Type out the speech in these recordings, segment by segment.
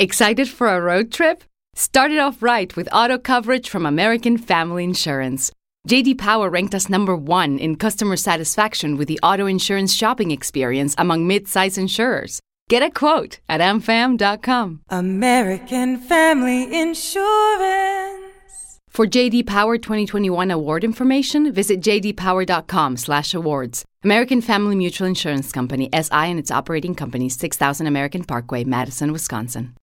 Excited for a road trip? Start it off right with auto coverage from American Family Insurance. JD Power ranked us number 1 in customer satisfaction with the auto insurance shopping experience among mid-size insurers. Get a quote at amfam.com. American Family Insurance. For JD Power 2021 award information, visit jdpower.com/awards. American Family Mutual Insurance Company SI and its operating company 6000 American Parkway, Madison, Wisconsin.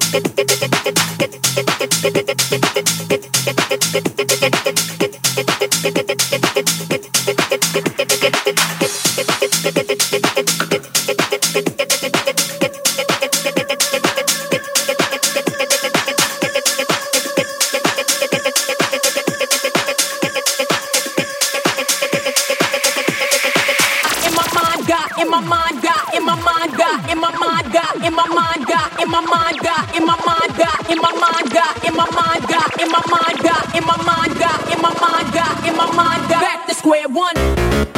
get, get. in my mind, got in my mind, got in my mind, got in my mind, got back to square one.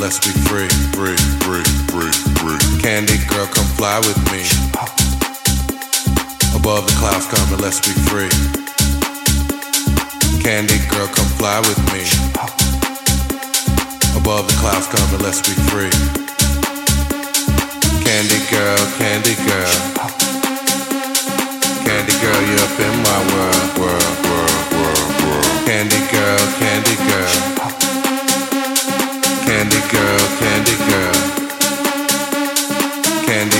let's be free, free, free, free, free. Candy girl, come fly with me. Above the clouds, come and let's be free. Candy girl, come fly with me. Above the clouds, come and let's be free. Candy girl, candy girl. Candy girl, you're up in my world, world, world, world, world. Candy girl, candy girl stop, stop, stop, stop.